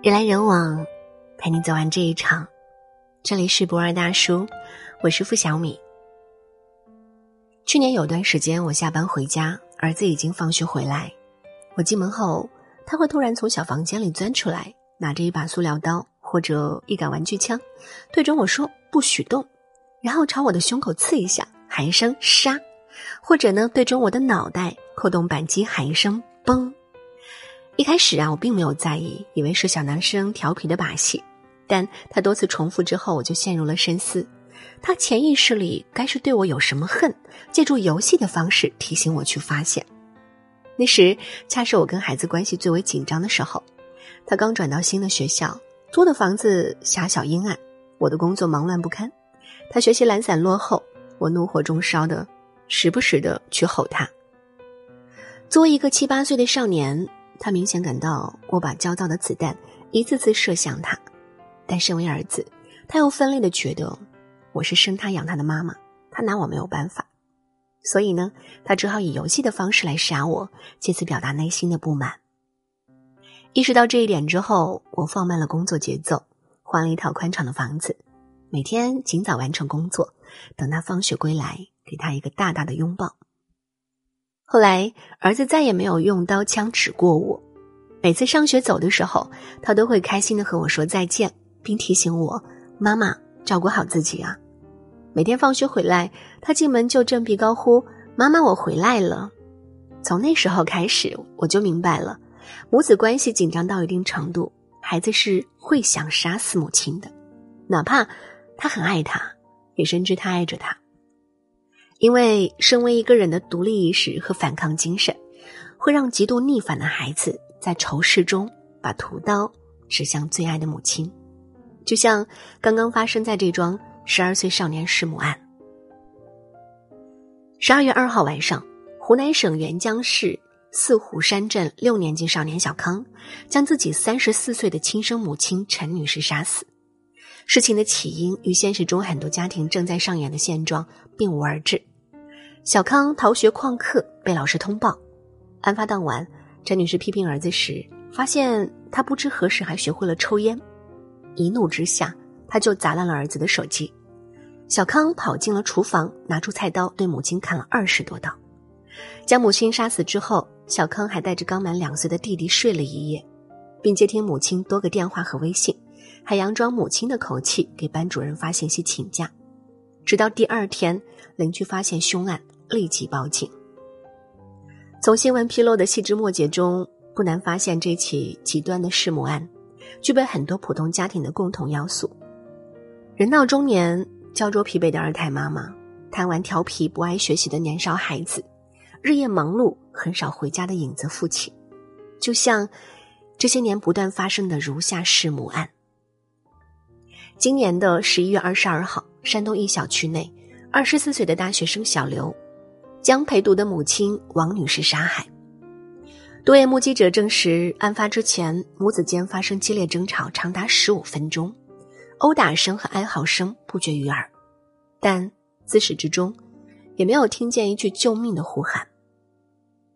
人来人往，陪你走完这一场。这里是博二大叔，我是付小米。去年有段时间，我下班回家，儿子已经放学回来。我进门后，他会突然从小房间里钻出来，拿着一把塑料刀或者一杆玩具枪，对准我说：“不许动！”然后朝我的胸口刺一下，喊一声“杀”，或者呢，对准我的脑袋扣动扳机，喊一声“嘣”。一开始啊，我并没有在意，以为是小男生调皮的把戏。但他多次重复之后，我就陷入了深思。他潜意识里该是对我有什么恨，借助游戏的方式提醒我去发现。那时恰是我跟孩子关系最为紧张的时候。他刚转到新的学校，租的房子狭小阴暗，我的工作忙乱不堪。他学习懒散落后，我怒火中烧的，时不时的去吼他。作为一个七八岁的少年。他明显感到我把焦躁的子弹一次次射向他，但身为儿子，他又分裂的觉得我是生他养他的妈妈，他拿我没有办法，所以呢，他只好以游戏的方式来杀我，借此表达内心的不满。意识到这一点之后，我放慢了工作节奏，换了一套宽敞的房子，每天尽早完成工作，等他放学归来，给他一个大大的拥抱。后来，儿子再也没有用刀枪指过我。每次上学走的时候，他都会开心的和我说再见，并提醒我：“妈妈照顾好自己啊。”每天放学回来，他进门就振臂高呼：“妈妈，我回来了！”从那时候开始，我就明白了，母子关系紧张到一定程度，孩子是会想杀死母亲的，哪怕他很爱他，也深知他爱着他。因为身为一个人的独立意识和反抗精神，会让极度逆反的孩子在仇视中把屠刀指向最爱的母亲，就像刚刚发生在这桩十二岁少年弑母案。十二月二号晚上，湖南省沅江市四湖山镇六年级少年小康将自己三十四岁的亲生母亲陈女士杀死。事情的起因与现实中很多家庭正在上演的现状并无二致。小康逃学旷课，被老师通报。案发当晚，陈女士批评儿子时，发现他不知何时还学会了抽烟。一怒之下，他就砸烂了儿子的手机。小康跑进了厨房，拿出菜刀对母亲砍了二十多刀。将母亲杀死之后，小康还带着刚满两岁的弟弟睡了一夜，并接听母亲多个电话和微信，还佯装母亲的口气给班主任发信息请假。直到第二天，邻居发现凶案。立即报警。从新闻披露的细枝末节中，不难发现这起极端的弑母案，具备很多普通家庭的共同要素：人到中年、焦灼疲惫的二胎妈妈，贪玩调皮、不爱学习的年少孩子，日夜忙碌、很少回家的影子父亲，就像这些年不断发生的如下弑母案。今年的十一月二十二号，山东一小区内，二十四岁的大学生小刘。将陪读的母亲王女士杀害。多位目击者证实，案发之前母子间发生激烈争吵，长达十五分钟，殴打声和哀嚎声不绝于耳，但自始至终也没有听见一句救命的呼喊。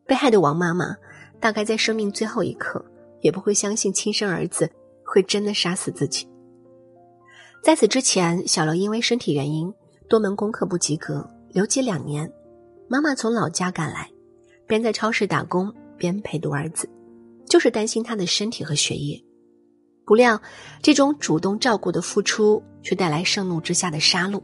被害的王妈妈大概在生命最后一刻，也不会相信亲生儿子会真的杀死自己。在此之前，小刘因为身体原因，多门功课不及格，留级两年。妈妈从老家赶来，边在超市打工边陪读儿子，就是担心他的身体和学业。不料，这种主动照顾的付出却带来盛怒之下的杀戮。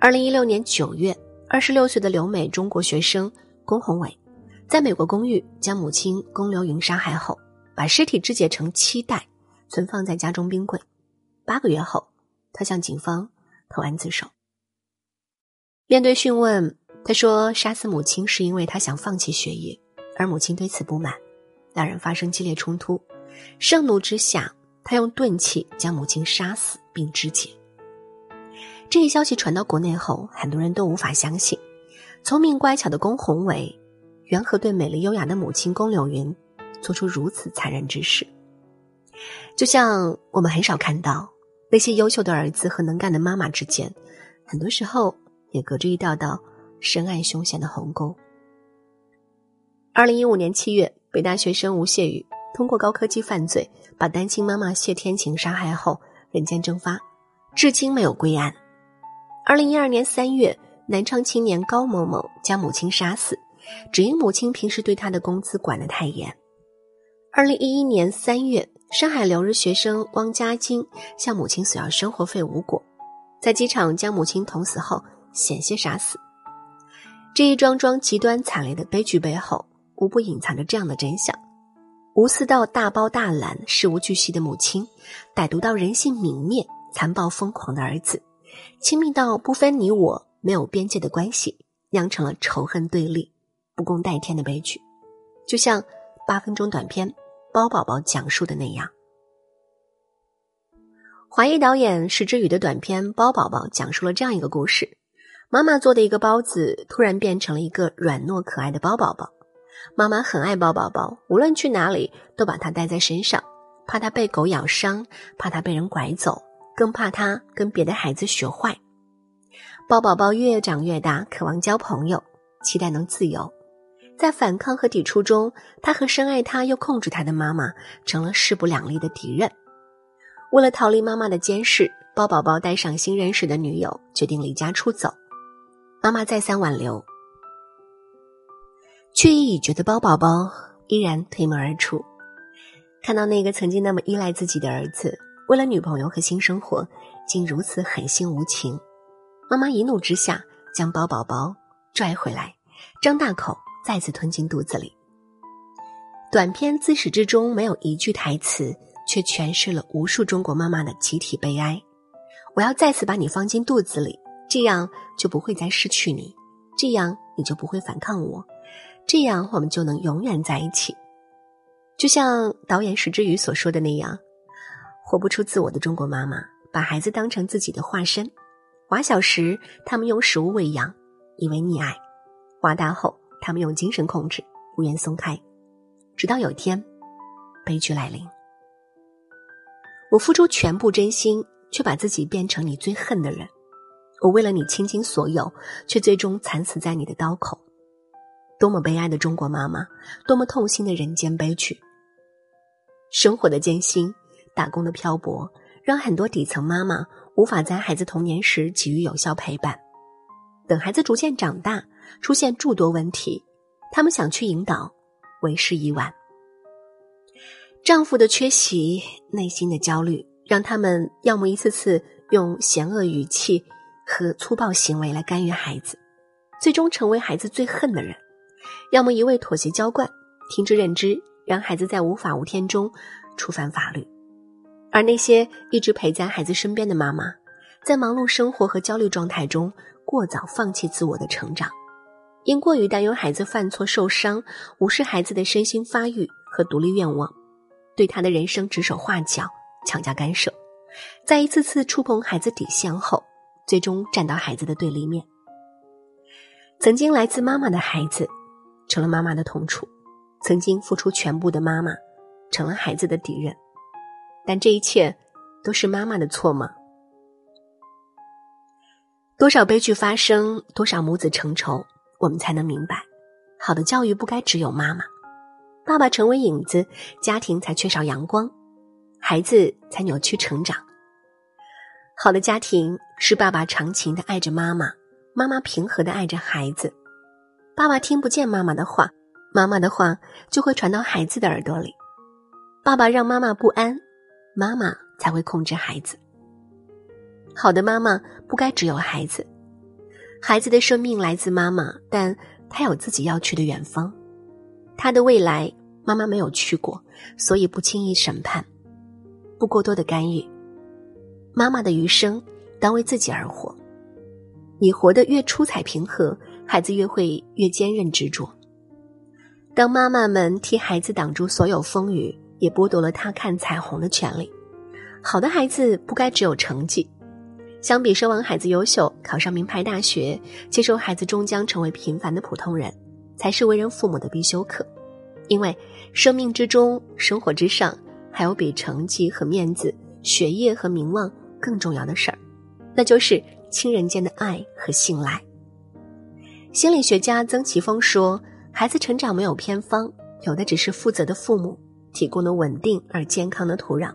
二零一六年九月，二十六岁的留美中国学生龚宏伟，在美国公寓将母亲龚流云杀害后，把尸体肢解成七袋，存放在家中冰柜。八个月后，他向警方投案自首。面对讯问，他说：“杀死母亲是因为他想放弃学业，而母亲对此不满，两人发生激烈冲突。盛怒之下，他用钝器将母亲杀死并肢解。”这一消息传到国内后，很多人都无法相信，聪明乖巧的龚宏伟，缘何对美丽优雅的母亲龚柳云做出如此残忍之事？就像我们很少看到那些优秀的儿子和能干的妈妈之间，很多时候。也隔着一道道深暗凶险的鸿沟。二零一五年七月，北大学生吴谢宇通过高科技犯罪把单亲妈妈谢天晴杀害后人间蒸发，至今没有归案。二零一二年三月，南昌青年高某某将母亲杀死，只因母亲平时对他的工资管得太严。二零一一年三月，上海留日学生汪家晶向母亲索要生活费无果，在机场将母亲捅死后险些杀死。这一桩桩极端惨烈的悲剧背后，无不隐藏着这样的真相：无私到大包大揽、事无巨细的母亲，歹毒到人性泯灭、残暴疯狂的儿子，亲密到不分你我、没有边界的关系，酿成了仇恨对立、不共戴天的悲剧。就像八分钟短片。包宝宝讲述的那样，华裔导演石之宇的短片《包宝宝》讲述了这样一个故事：妈妈做的一个包子突然变成了一个软糯可爱的包宝宝。妈妈很爱包宝宝，无论去哪里都把它带在身上，怕它被狗咬伤，怕它被人拐走，更怕它跟别的孩子学坏。包宝宝越长越大，渴望交朋友，期待能自由。在反抗和抵触中，他和深爱他又控制他的妈妈成了势不两立的敌人。为了逃离妈妈的监视，包宝宝带上新认识的女友，决定离家出走。妈妈再三挽留，却意已决的包宝宝依然推门而出。看到那个曾经那么依赖自己的儿子，为了女朋友和新生活，竟如此狠心无情，妈妈一怒之下将包宝宝拽回来，张大口。再次吞进肚子里。短片自始至终没有一句台词，却诠释了无数中国妈妈的集体悲哀。我要再次把你放进肚子里，这样就不会再失去你，这样你就不会反抗我，这样我们就能永远在一起。就像导演石之宇所说的那样，活不出自我的中国妈妈，把孩子当成自己的化身。娃小时，他们用食物喂养，以为溺爱；娃大后。他们用精神控制，不愿松开，直到有一天，悲剧来临。我付出全部真心，却把自己变成你最恨的人；我为了你倾尽所有，却最终惨死在你的刀口。多么悲哀的中国妈妈，多么痛心的人间悲剧！生活的艰辛，打工的漂泊，让很多底层妈妈无法在孩子童年时给予有效陪伴。等孩子逐渐长大。出现诸多问题，他们想去引导，为时已晚。丈夫的缺席，内心的焦虑，让他们要么一次次用险恶语气和粗暴行为来干预孩子，最终成为孩子最恨的人；要么一味妥协娇惯，听之任之，让孩子在无法无天中触犯法律。而那些一直陪在孩子身边的妈妈，在忙碌生活和焦虑状态中，过早放弃自我的成长。因过于担忧孩子犯错受伤，无视孩子的身心发育和独立愿望，对他的人生指手画脚、强加干涉，在一次次触碰孩子底线后，最终站到孩子的对立面。曾经来自妈妈的孩子，成了妈妈的痛楚；曾经付出全部的妈妈，成了孩子的敌人。但这一切都是妈妈的错吗？多少悲剧发生，多少母子成仇。我们才能明白，好的教育不该只有妈妈，爸爸成为影子，家庭才缺少阳光，孩子才扭曲成长。好的家庭是爸爸长情的爱着妈妈，妈妈平和的爱着孩子。爸爸听不见妈妈的话，妈妈的话就会传到孩子的耳朵里。爸爸让妈妈不安，妈妈才会控制孩子。好的妈妈不该只有孩子。孩子的生命来自妈妈，但他有自己要去的远方，他的未来妈妈没有去过，所以不轻易审判，不过多的干预。妈妈的余生当为自己而活，你活得越出彩平和，孩子越会越坚韧执着。当妈妈们替孩子挡住所有风雨，也剥夺了他看彩虹的权利。好的孩子不该只有成绩。相比奢望孩子优秀考上名牌大学，接受孩子终将成为平凡的普通人，才是为人父母的必修课。因为生命之中、生活之上，还有比成绩和面子、学业和名望更重要的事儿，那就是亲人间的爱和信赖。心理学家曾奇峰说：“孩子成长没有偏方，有的只是负责的父母。提供了稳定而健康的土壤。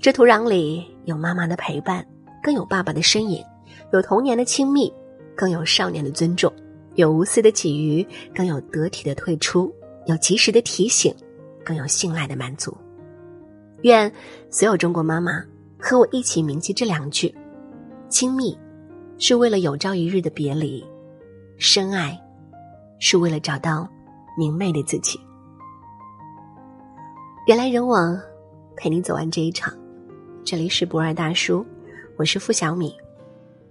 这土壤里有妈妈的陪伴，更有爸爸的身影；有童年的亲密，更有少年的尊重；有无私的给予，更有得体的退出；有及时的提醒，更有信赖的满足。愿所有中国妈妈和我一起铭记这两句：亲密是为了有朝一日的别离，深爱是为了找到明媚的自己。人来人往，陪你走完这一场。这里是不二大叔，我是付小米。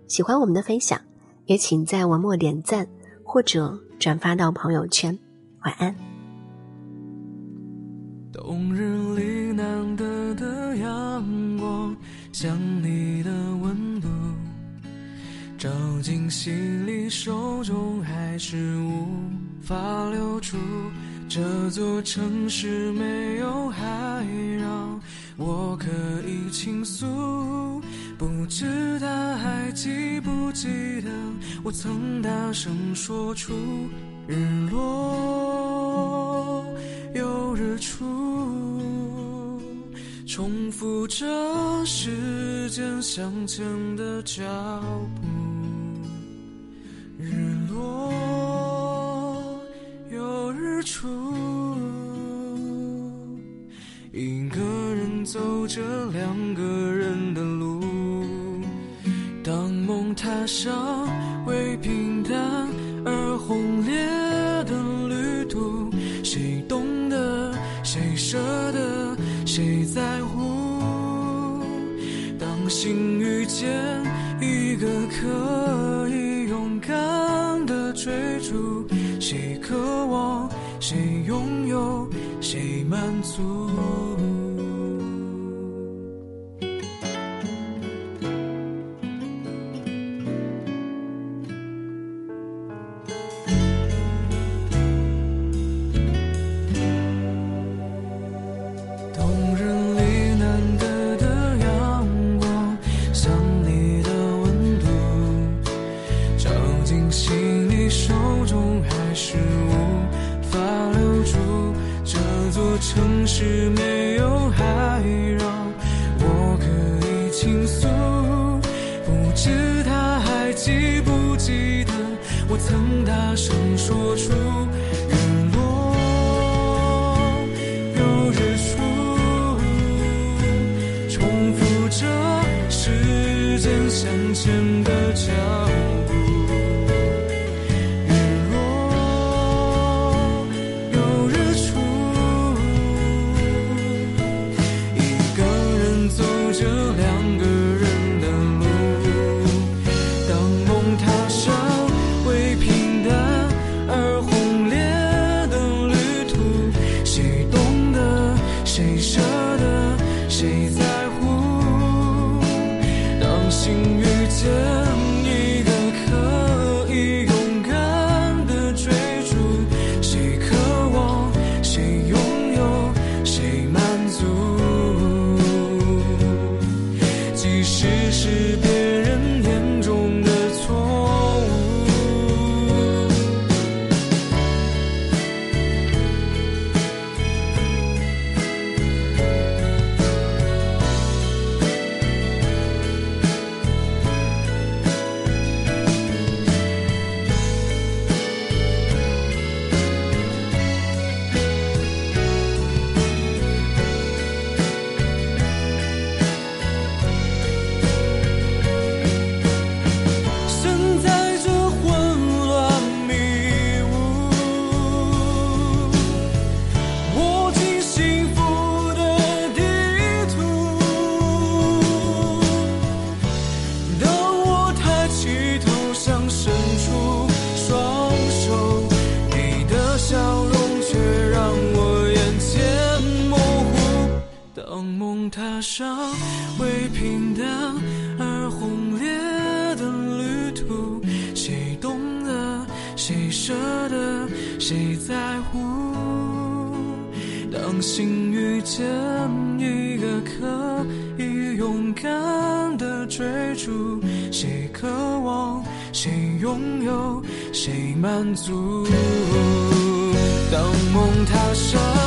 喜欢我们的分享，也请在文末点赞或者转发到朋友圈。晚安。冬日想，你的温度，照进心里，手中还是无法留住。这座城市没有海让我可以倾诉，不知他还记不记得我曾大声说出日落又日出，重复着时间向前的脚步，日落又日。出，一个人走着两个追逐，谁渴望？谁拥有，谁满足。是无法留住这座城市，没有海让我可以倾诉。不知他还记不记得我曾大声说出日落有日出，重复着时间向前的脚步。踏上为平淡而轰烈的旅途，谁懂得，谁舍得，谁在乎？当心遇见一个可以勇敢的追逐，谁渴望，谁拥有，谁满足？当梦踏上。